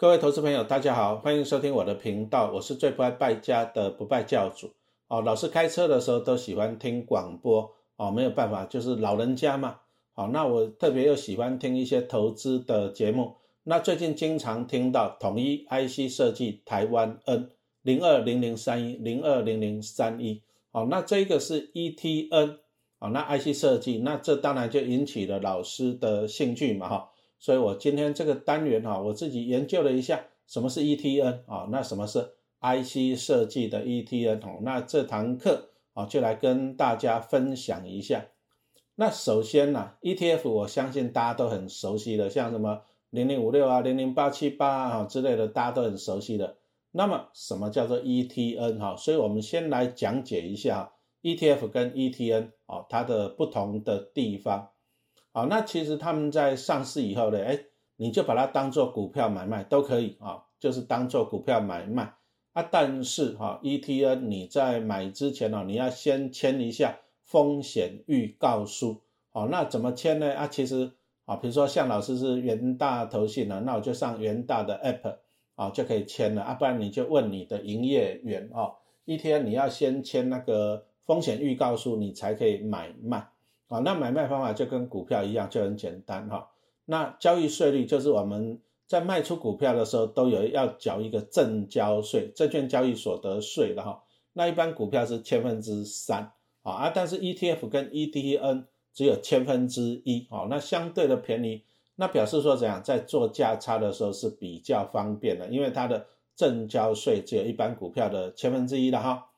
各位投资朋友，大家好，欢迎收听我的频道，我是最不爱败家的不败教主哦。老师开车的时候都喜欢听广播哦，没有办法，就是老人家嘛。好，那我特别又喜欢听一些投资的节目。那最近经常听到统一 IC 设计台湾 N 零二零零三一零二零零三一，好，那这个是 ETN 好，那 IC 设计，那这当然就引起了老师的兴趣嘛，哈。所以我今天这个单元哈，我自己研究了一下什么是 ETN 啊，那什么是 IC 设计的 ETN 哦，那这堂课啊就来跟大家分享一下。那首先呢，ETF 我相信大家都很熟悉的，像什么零零五六啊、零零八七八啊之类的，大家都很熟悉的。那么什么叫做 ETN 哈？所以我们先来讲解一下 ETF 跟 ETN 啊它的不同的地方。好，那其实他们在上市以后呢，哎，你就把它当做股票买卖都可以啊，就是当做股票买卖啊。但是哈，ETN 你在买之前呢，你要先签一下风险预告书。好，那怎么签呢？啊，其实啊，比如说像老师是元大投信的，那我就上元大的 App 啊就可以签了啊。不然你就问你的营业员哦，ETN 你要先签那个风险预告书，你才可以买卖。啊，那买卖方法就跟股票一样，就很简单哈。那交易税率就是我们在卖出股票的时候都有要缴一个证交税，证券交易所得税的哈。那一般股票是千分之三啊，啊，但是 ETF 跟 EDN 只有千分之一哦，那相对的便宜，那表示说怎样，在做价差的时候是比较方便的，因为它的证交税只有一般股票的千分之一的哈。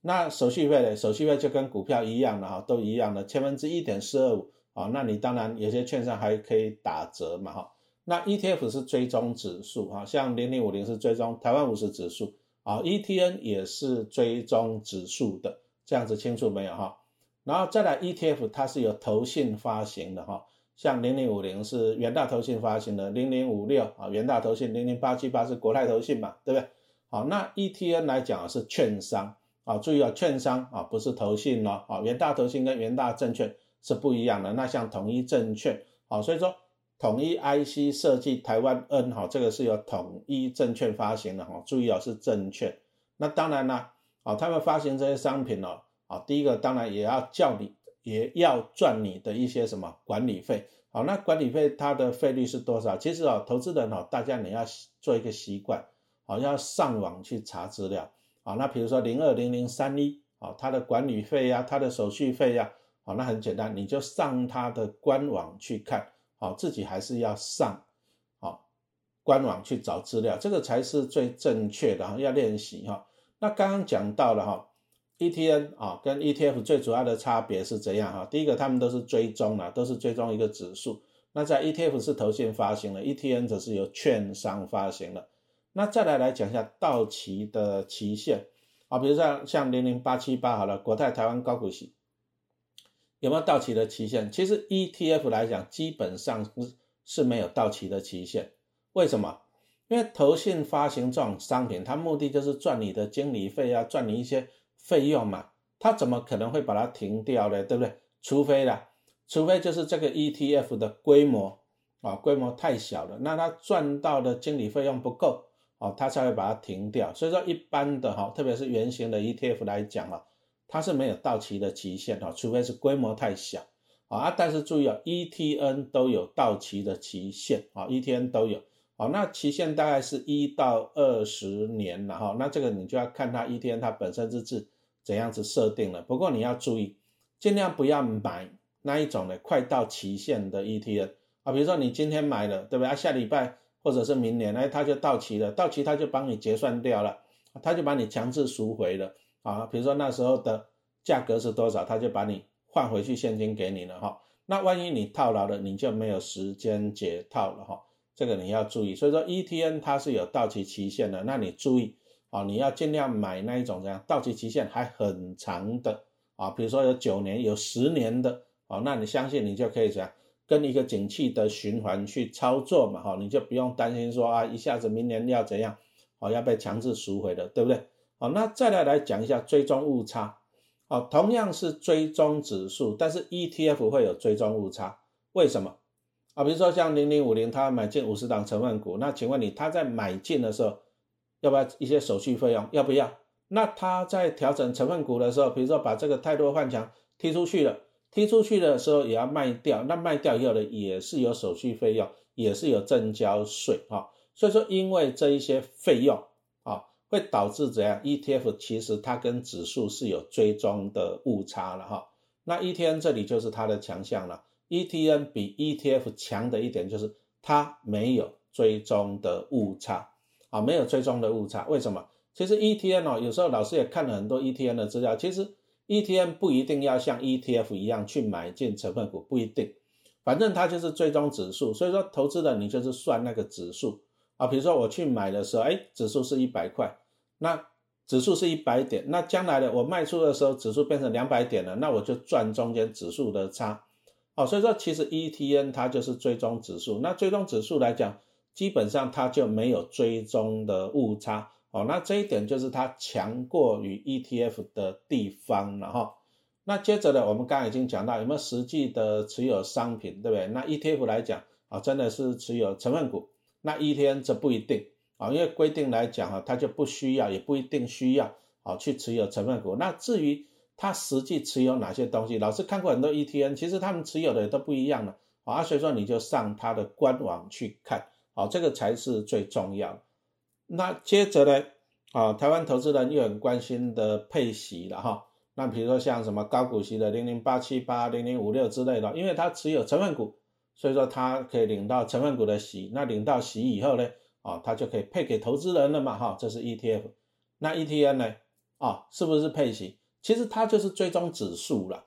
那手续费呢？手续费就跟股票一样的哈，都一样的，千分之一点四二五啊。那你当然有些券商还可以打折嘛哈。那 ETF 是追踪指数哈，像零零五零是追踪台湾五十指数啊，ETN 也是追踪指数的，这样子清楚没有哈？然后再来 ETF 它是有投信发行的哈，像零零五零是元大投信发行的，零零五六啊元大投信，零零八七八是国泰投信嘛，对不对？好，那 ETN 来讲是券商。啊，注意啊，券商啊，不是投信咯，啊，元大投信跟元大证券是不一样的。那像统一证券，啊，所以说统一 IC 设计台湾 N 哈，这个是由统一证券发行的哈，注意啊，是证券。那当然啦，啊，他们发行这些商品呢，啊，第一个当然也要叫你，也要赚你的一些什么管理费。好，那管理费它的费率是多少？其实啊，投资人哦，大家你要做一个习惯，好，要上网去查资料。啊，那比如说零二零零三一，啊，它的管理费呀，它的手续费呀，好，那很简单，你就上它的官网去看，好，自己还是要上，啊，官网去找资料，这个才是最正确的哈，要练习哈。那刚刚讲到了哈，ETN 啊跟 ETF 最主要的差别是怎样哈？第一个，他们都是追踪的，都是追踪一个指数。那在 ETF 是投信发行的，ETN 则是由券商发行的。那再来来讲一下到期的期限啊，比如说像零零八七八好了，国泰台湾高股息有没有到期的期限？其实 ETF 来讲，基本上是没有到期的期限。为什么？因为投信发行这种商品，它目的就是赚你的经理费啊，赚你一些费用嘛，它怎么可能会把它停掉呢？对不对？除非啦，除非就是这个 ETF 的规模啊，规模太小了，那它赚到的经理费用不够。哦，它才会把它停掉。所以说，一般的哈，特别是圆形的 ETF 来讲啊，它是没有到期的期限哈，除非是规模太小啊。但是注意啊，ETN 都有到期的期限啊，ETN 都有。哦，那期限大概是一到二十年了哈。那这个你就要看它 ETN 它本身是是怎样子设定了。不过你要注意，尽量不要买那一种的快到期限的 ETN 啊。比如说你今天买了，对不对？啊，下礼拜。或者是明年，哎，它就到期了，到期它就帮你结算掉了，它就把你强制赎回了啊。比如说那时候的价格是多少，它就把你换回去现金给你了哈。那万一你套牢了，你就没有时间解套了哈。这个你要注意。所以说 ETN 它是有到期期限的，那你注意啊，你要尽量买那一种这样到期期限还很长的啊，比如说有九年、有十年的啊，那你相信你就可以这样。跟一个景气的循环去操作嘛，哈，你就不用担心说啊，一下子明年要怎样，哦，要被强制赎回的，对不对？好，那再来来讲一下追踪误差，哦，同样是追踪指数，但是 ETF 会有追踪误差，为什么？啊，比如说像零零五零，他买进五十档成分股，那请问你他在买进的时候要不要一些手续费用？要不要？那他在调整成分股的时候，比如说把这个太多换强踢出去了，踢出去的时候也要卖掉，那卖掉以后呢，也是有手续费用，也是有正交税哈。所以说，因为这一些费用啊，会导致怎样？ETF 其实它跟指数是有追踪的误差了哈。那 ETN 这里就是它的强项了。ETN 比 ETF 强的一点就是它没有追踪的误差啊，没有追踪的误差。为什么？其实 ETN 哦，有时候老师也看了很多 ETN 的资料。其实 ETN 不一定要像 ETF 一样去买进成分股，不一定。反正它就是追踪指数，所以说投资的你就是算那个指数啊。比如说我去买的时候，哎，指数是一百块，那指数是一百点，那将来的我卖出的时候，指数变成两百点了，那我就赚中间指数的差。哦，所以说其实 ETN 它就是追踪指数，那追踪指数来讲，基本上它就没有追踪的误差。哦，那这一点就是它强过于 ETF 的地方了哈。那接着呢，我们刚刚已经讲到有没有实际的持有商品，对不对？那 ETF 来讲啊，真的是持有成分股。那 ETN 则不一定啊，因为规定来讲哈，它就不需要，也不一定需要啊去持有成分股。那至于它实际持有哪些东西，老师看过很多 ETN，其实他们持有的也都不一样的啊。所以说你就上它的官网去看，好，这个才是最重要的。那接着呢，啊，台湾投资人又很关心的配息了哈。那比如说像什么高股息的零零八七八、零零五六之类的，因为它持有成分股，所以说它可以领到成分股的息。那领到息以后呢，啊，它就可以配给投资人了嘛哈。这是 ETF。那 ETN 呢，啊，是不是配息？其实它就是追踪指数了，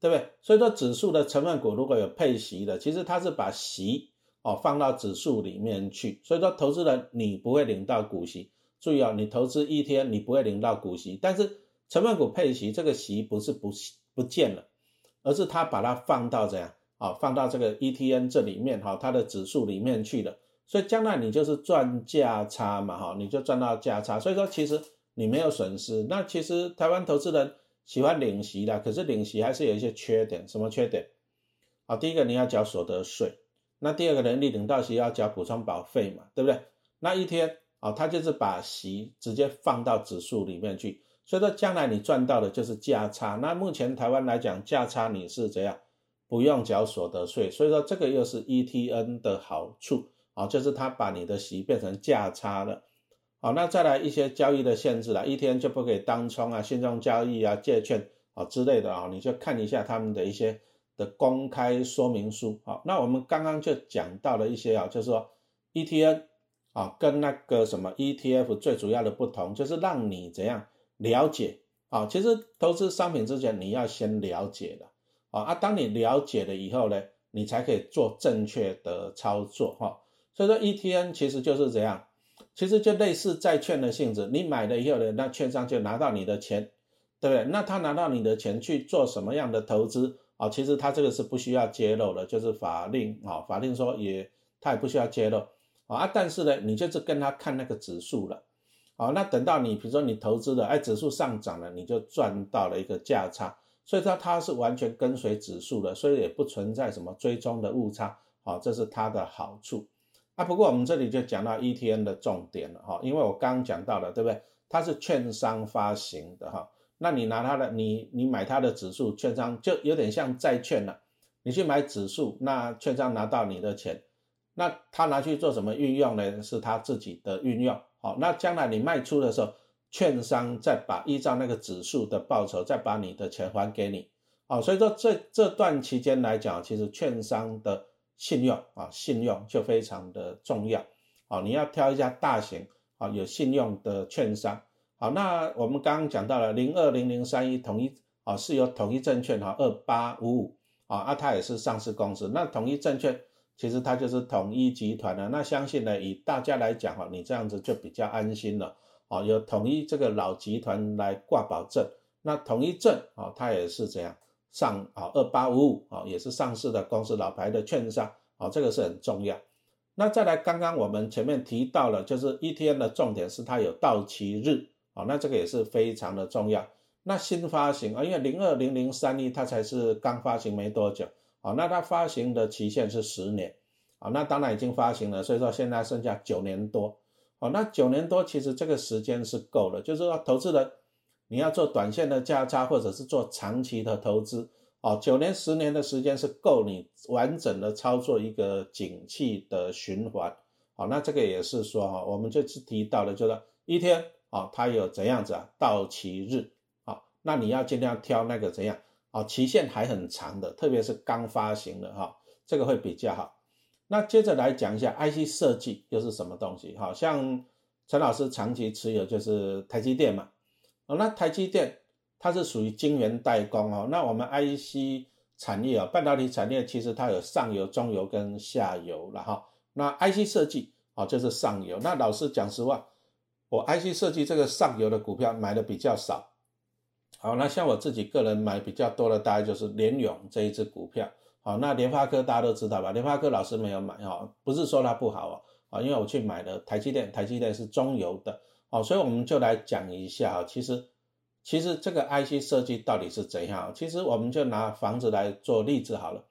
对不对？所以说指数的成分股如果有配息的，其实它是把息。哦，放到指数里面去，所以说投资人你不会领到股息。注意哦，你投资一天你不会领到股息，但是成分股配息这个息不是不不见了，而是他把它放到怎样啊？放到这个 ETN 这里面哈，它的指数里面去了。所以将来你就是赚价差嘛哈，你就赚到价差。所以说其实你没有损失。那其实台湾投资人喜欢领息的，可是领息还是有一些缺点。什么缺点？啊，第一个你要缴所得税。那第二个人，你领到息要交补充保费嘛，对不对？那一天啊，他就是把息直接放到指数里面去，所以说将来你赚到的就是价差。那目前台湾来讲，价差你是怎样不用缴所得税，所以说这个又是 ETN 的好处啊，就是他把你的息变成价差了。好，那再来一些交易的限制了，一天就不可以当冲啊、信用交易啊、借券啊之类的啊，你就看一下他们的一些。的公开说明书，好，那我们刚刚就讲到了一些啊，就是说 ETN 啊跟那个什么 ETF 最主要的不同，就是让你怎样了解啊，其实投资商品之前你要先了解的啊，啊，当你了解了以后呢，你才可以做正确的操作哈。所以说 ETN 其实就是怎样，其实就类似债券的性质，你买了以后呢，那券商就拿到你的钱，对不对？那他拿到你的钱去做什么样的投资？啊，其实他这个是不需要揭露的，就是法令啊，法令说也他也不需要揭露啊，但是呢，你就是跟他看那个指数了，啊，那等到你比如说你投资的，哎，指数上涨了，你就赚到了一个价差，所以说它是完全跟随指数的，所以也不存在什么追踪的误差，啊，这是它的好处啊。不过我们这里就讲到 ETN 的重点了哈，因为我刚刚讲到了，对不对？它是券商发行的哈。那你拿它的，你你买它的指数，券商就有点像债券了。你去买指数，那券商拿到你的钱，那他拿去做什么运用呢？是他自己的运用。好，那将来你卖出的时候，券商再把依照那个指数的报酬，再把你的钱还给你。好，所以说这这段期间来讲，其实券商的信用啊，信用就非常的重要。好，你要挑一家大型啊有信用的券商。好，那我们刚刚讲到了零二零零三一统一啊，是由统一证券哈二八五五啊，啊它也是上市公司。那统一证券其实它就是统一集团的。那相信呢，以大家来讲哈，你这样子就比较安心了啊，有统一这个老集团来挂保证。那统一证啊，它也是这样上啊二八五五啊，也是上市的公司老牌的券商啊，这个是很重要。那再来，刚刚我们前面提到了，就是 ETN 的重点是它有到期日。好，那这个也是非常的重要。那新发行啊，因为零二零零三一它才是刚发行没多久，好，那它发行的期限是十年，啊，那当然已经发行了，所以说现在剩下九年多，哦，那九年多其实这个时间是够了，就是说投资人你要做短线的价差或者是做长期的投资，哦，九年十年的时间是够你完整的操作一个景气的循环，好，那这个也是说哈，我们这次提到的就是一天啊，它有怎样子啊，到期日，好，那你要尽量挑那个怎样，啊，期限还很长的，特别是刚发行的哈，这个会比较好。那接着来讲一下 IC 设计又是什么东西？好像陈老师长期持有就是台积电嘛。哦，那台积电它是属于晶圆代工哦。那我们 IC 产业啊，半导体产业其实它有上游、中游跟下游了哈。那 IC 设计哦就是上游。那老师讲实话，我 IC 设计这个上游的股票买的比较少。好，那像我自己个人买比较多的，大概就是联咏这一只股票。好，那联发科大家都知道吧？联发科老师没有买哈，不是说它不好哦，啊，因为我去买了台积电，台积电是中游的，哦，所以我们就来讲一下哈，其实其实这个 IC 设计到底是怎样？其实我们就拿房子来做例子好了。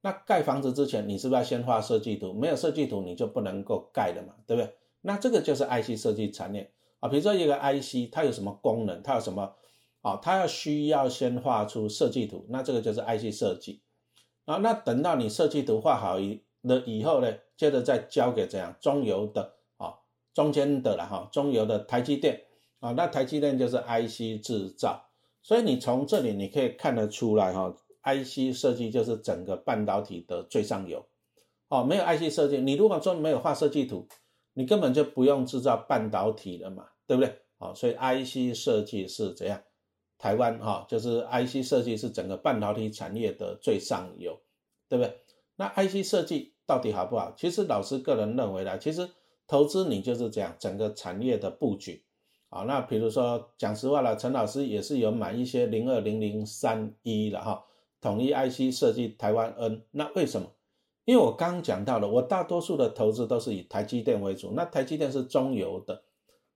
那盖房子之前，你是不是要先画设计图？没有设计图，你就不能够盖的嘛，对不对？那这个就是 IC 设计产业啊，比如说一个 IC，它有什么功能？它有什么？啊，它要需要先画出设计图，那这个就是 IC 设计。啊，那等到你设计图画好以了以后呢，接着再交给怎样中游的啊，中间的了哈，中游的台积电啊，那台积电就是 IC 制造，所以你从这里你可以看得出来哈，IC 设计就是整个半导体的最上游。哦，没有 IC 设计，你如果说没有画设计图，你根本就不用制造半导体了嘛，对不对？哦，所以 IC 设计是怎样？台湾哈，就是 IC 设计是整个半导体产业的最上游，对不对？那 IC 设计到底好不好？其实老师个人认为呢，其实投资你就是这样，整个产业的布局啊。那比如说讲实话了，陈老师也是有买一些零二零零三一的哈，统一 IC 设计台湾 N。那为什么？因为我刚讲到了，我大多数的投资都是以台积电为主。那台积电是中游的，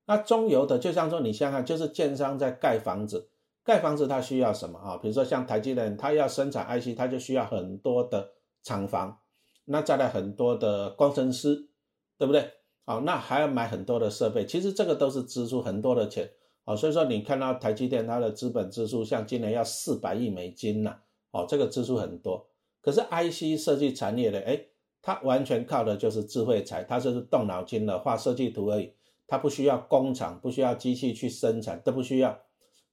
那中游的就像说你想想，就是建商在盖房子。盖房子它需要什么啊？比如说像台积电，它要生产 IC，它就需要很多的厂房，那再来很多的工程师，对不对？好，那还要买很多的设备，其实这个都是支出很多的钱啊。所以说你看到台积电它的资本支出，像今年要四百亿美金呐，哦，这个支出很多。可是 IC 设计产业的，哎，它完全靠的就是智慧财，它就是动脑筋的画设计图而已，它不需要工厂，不需要机器去生产，都不需要。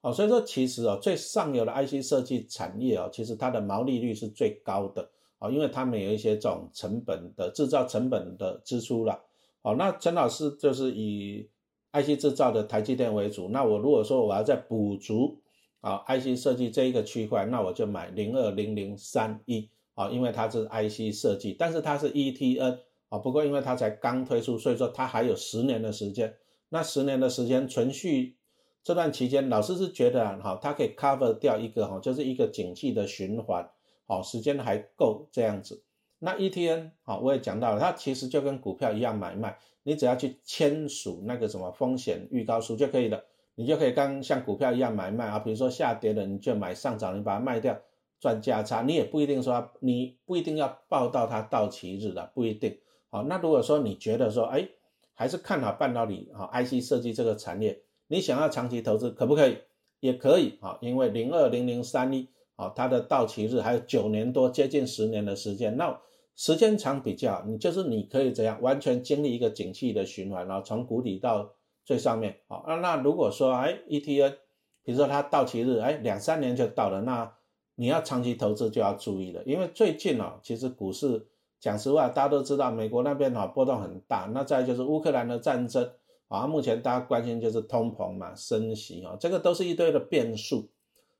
哦，所以说其实哦，最上游的 IC 设计产业哦，其实它的毛利率是最高的哦，因为他们有一些这种成本的制造成本的支出了。哦，那陈老师就是以 IC 制造的台积电为主。那我如果说我要再补足啊 IC 设计这一个区块，那我就买零二零零三一啊，因为它是 IC 设计，但是它是 ETN 啊，不过因为它才刚推出，所以说它还有十年的时间。那十年的时间存续。这段期间，老师是觉得哈，它可以 cover 掉一个哈，就是一个景气的循环，好，时间还够这样子。那 ETN 好，我也讲到了，它其实就跟股票一样买卖，你只要去签署那个什么风险预告书就可以了，你就可以刚像股票一样买卖啊。比如说下跌了，你就买上涨，你把它卖掉赚价差，你也不一定说你不一定要报到它到期日的，不一定。好，那如果说你觉得说，哎，还是看好半导体啊，IC 设计这个产业。你想要长期投资可不可以？也可以啊，因为零二零零三一啊，它的到期日还有九年多，接近十年的时间。那时间长比较，你就是你可以怎样完全经历一个景气的循环，然后从谷底到最上面啊。那那如果说哎，ETN，比如说它到期日哎两三年就到了，那你要长期投资就要注意了，因为最近哦，其实股市讲实话，大家都知道美国那边啊波动很大，那再就是乌克兰的战争。啊，目前大家关心就是通膨嘛，升息啊，这个都是一堆的变数。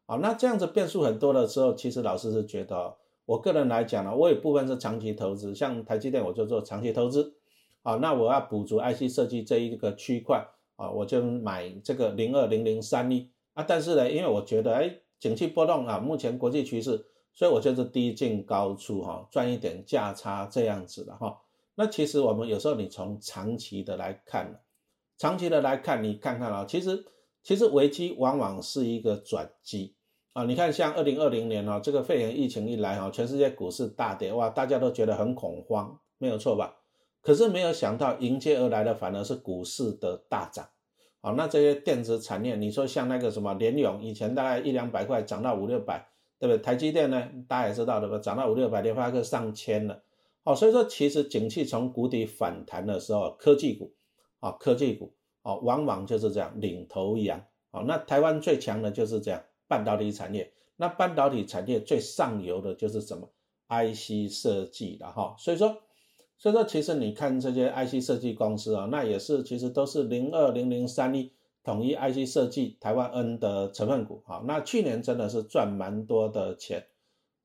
啊，那这样子变数很多的时候，其实老师是觉得，我个人来讲呢，我有部分是长期投资，像台积电我就做长期投资。啊，那我要补足 IC 设计这一个区块，啊，我就买这个零二零零三一啊。但是呢，因为我觉得，哎，景气波动啊，目前国际趋势，所以我就是低进高出哈，赚一点价差这样子的哈。那其实我们有时候你从长期的来看。长期的来看，你看看啊，其实其实危机往往是一个转机啊。你看，像二零二零年啊，这个肺炎疫情一来哈，全世界股市大跌哇，大家都觉得很恐慌，没有错吧？可是没有想到迎接而来的反而是股市的大涨。哦，那这些电子产业，你说像那个什么联咏，以前大概一两百块涨到五六百，对不对？台积电呢，大家也知道的吧，涨到五六百，联发科上千了。哦，所以说其实景气从谷底反弹的时候，科技股，啊，科技股，啊，往往就是这样领头羊。哦，那台湾最强的就是这样半导体产业。那半导体产业最上游的就是什么 IC 设计的哈。所以说，所以说其实你看这些 IC 设计公司啊，那也是其实都是零二零零三一统一 IC 设计台湾 N 的成分股。好，那去年真的是赚蛮多的钱。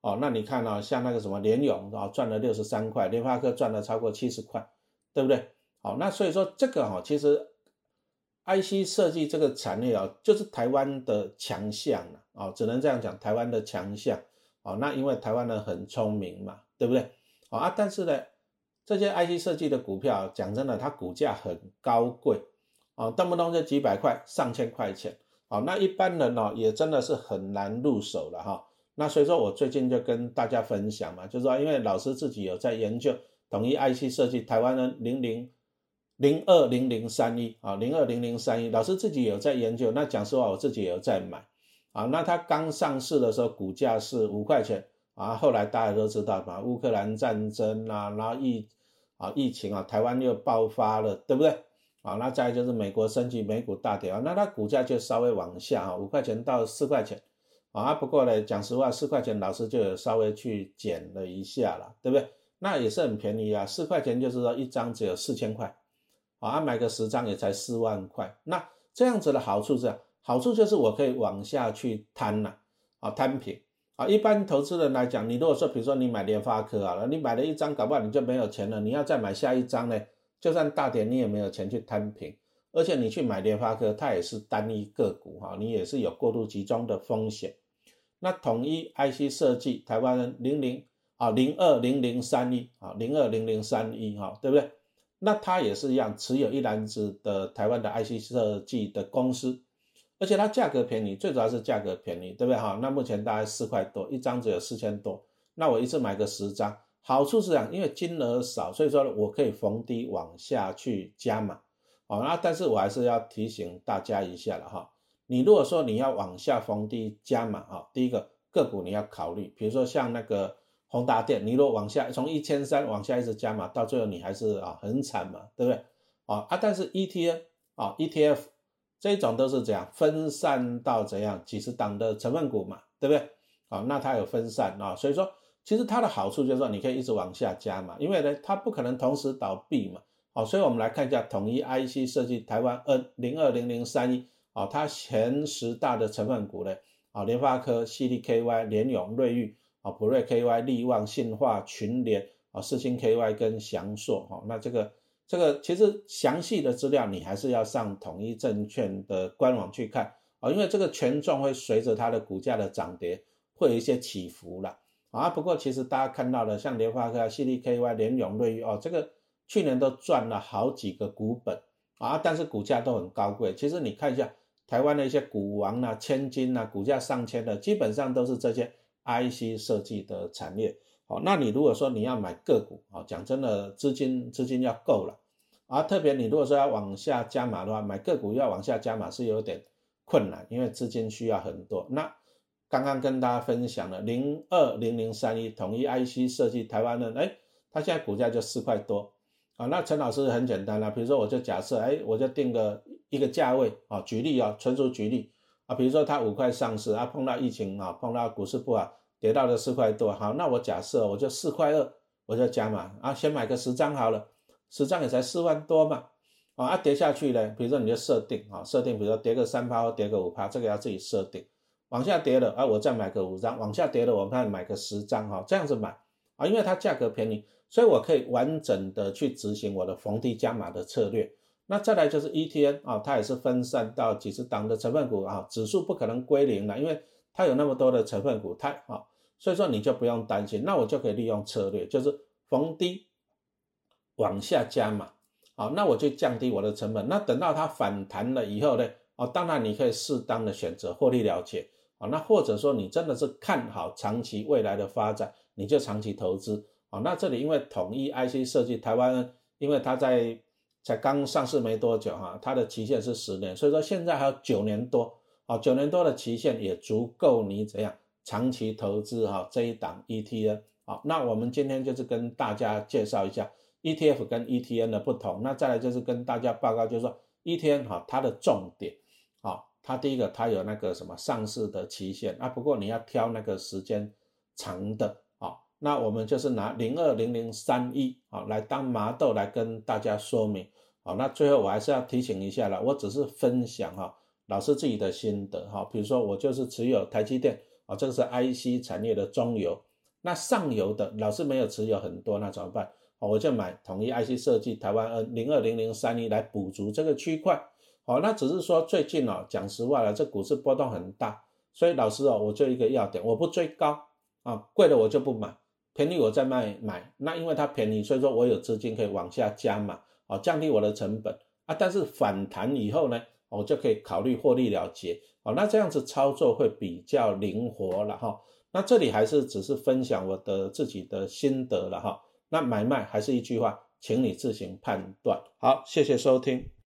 哦，那你看啊，像那个什么联咏啊，赚了六十三块，联发科赚了超过七十块，对不对？好，那所以说这个哈，其实 IC 设计这个产业啊，就是台湾的强项了啊，只能这样讲，台湾的强项。哦，那因为台湾人很聪明嘛，对不对？好啊，但是呢，这些 IC 设计的股票，讲真的，它股价很高贵啊，动不动就几百块、上千块钱。啊，那一般人呢，也真的是很难入手了哈。那所以说我最近就跟大家分享嘛，就是说，因为老师自己有在研究统一 IC 设计台湾的零零零二零零三一啊，零二零零三一，老师自己有在研究。那讲实话，我自己也有在买啊。那它刚上市的时候，股价是五块钱啊，后来大家都知道嘛，乌克兰战争啊，然后疫啊疫情啊，台湾又爆发了，对不对？啊，那再就是美国升级美股大跌啊，那它股价就稍微往下啊，五块钱到四块钱。啊，不过呢，讲实话，四块钱老师就有稍微去减了一下了，对不对？那也是很便宜啊，四块钱就是说一张只有四千块，啊，买个十张也才四万块。那这样子的好处是，好处就是我可以往下去摊了，啊，摊平。啊，一般投资人来讲，你如果说，比如说你买联发科啊，你买了一张，搞不好你就没有钱了，你要再买下一张呢，就算大跌，你也没有钱去摊平。而且你去买联发科，它也是单一个股哈，你也是有过度集中的风险。那统一 IC 设计台湾人零零啊零二零零三一啊零二零零三一哈，对不对？那它也是一样，持有一篮子的台湾的 IC 设计的公司，而且它价格便宜，最主要是价格便宜，对不对哈？那目前大概四块多一张，只有四千多。那我一次买个十张，好处是这样，因为金额少，所以说我可以逢低往下去加码。好，那但是我还是要提醒大家一下了哈。你如果说你要往下逢低加码啊，第一个个股你要考虑，比如说像那个宏达电，你如果往下从一千三往下一直加码，到最后你还是啊很惨嘛，对不对？啊啊，但是 ETF 啊 ETF 这种都是怎样分散到怎样几十档的成分股嘛，对不对？啊，那它有分散啊，所以说其实它的好处就是说你可以一直往下加嘛，因为呢它不可能同时倒闭嘛。好，所以我们来看一下统一 IC 设计台湾 N 零二零零三一。啊，它前十大的成分股呢，啊，联发科、c d KY、联咏、瑞昱、啊，普瑞 KY、力旺、信化、群联、啊，四星 KY 跟翔硕，哈，那这个这个其实详细的资料你还是要上统一证券的官网去看，啊，因为这个权重会随着它的股价的涨跌会有一些起伏了，啊，不过其实大家看到的像联发科、c d KY、联咏、瑞昱，哦，这个去年都赚了好几个股本，啊，但是股价都很高贵，其实你看一下。台湾的一些股王啊、千金啊，股价上千的，基本上都是这些 IC 设计的产业。好，那你如果说你要买个股，啊，讲真的，资金资金要够了，啊，特别你如果说要往下加码的话，买个股要往下加码是有点困难，因为资金需要很多。那刚刚跟大家分享了零二零零三一统一 IC 设计台湾的，哎，它现在股价就四块多。啊，那陈老师很简单啦，比如说我就假设，哎，我就定个一个价位啊，举例啊，纯属举例啊，比如说它五块上市啊，碰到疫情啊，碰到股市不好，跌到了四块多，好，那我假设我就四块二，我就加嘛，啊，先买个十张好了，十张也才四万多嘛，啊，跌下去呢，比如说你就设定啊，设定，比如说跌个三趴或跌个五趴，这个要自己设定，往下跌了啊，我再买个五张，往下跌了，我看买个十张哈，这样子买啊，因为它价格便宜。所以我可以完整的去执行我的逢低加码的策略。那再来就是 ETN 啊，它也是分散到几十档的成分股啊，指数不可能归零了，因为它有那么多的成分股，它啊，所以说你就不用担心。那我就可以利用策略，就是逢低往下加嘛，好，那我就降低我的成本。那等到它反弹了以后呢，哦，当然你可以适当的选择获利了结啊。那或者说你真的是看好长期未来的发展，你就长期投资。啊，那这里因为统一 IC 设计台湾，因为它在才刚上市没多久哈，它的期限是十年，所以说现在还有九年多，啊，九年多的期限也足够你怎样长期投资哈这一档 ETN，好，那我们今天就是跟大家介绍一下 ETF 跟 ETN 的不同，那再来就是跟大家报告，就是说 ETN 哈它的重点，啊，它第一个它有那个什么上市的期限。啊，不过你要挑那个时间长的。那我们就是拿零二零零三一啊来当麻豆来跟大家说明，好，那最后我还是要提醒一下了，我只是分享哈老师自己的心得哈，比如说我就是持有台积电啊，这个是 IC 产业的中游，那上游的老师没有持有很多，那怎么办？我就买统一 IC 设计台湾 N 零二零零三一来补足这个区块，好，那只是说最近哦讲实话了，这股市波动很大，所以老师哦我就一个要点，我不追高啊，贵的我就不买。便宜我再卖买，那因为它便宜，所以说我有资金可以往下加嘛，哦，降低我的成本啊。但是反弹以后呢，我就可以考虑获利了结，哦，那这样子操作会比较灵活了哈。那这里还是只是分享我的自己的心得了哈。那买卖还是一句话，请你自行判断。好，谢谢收听。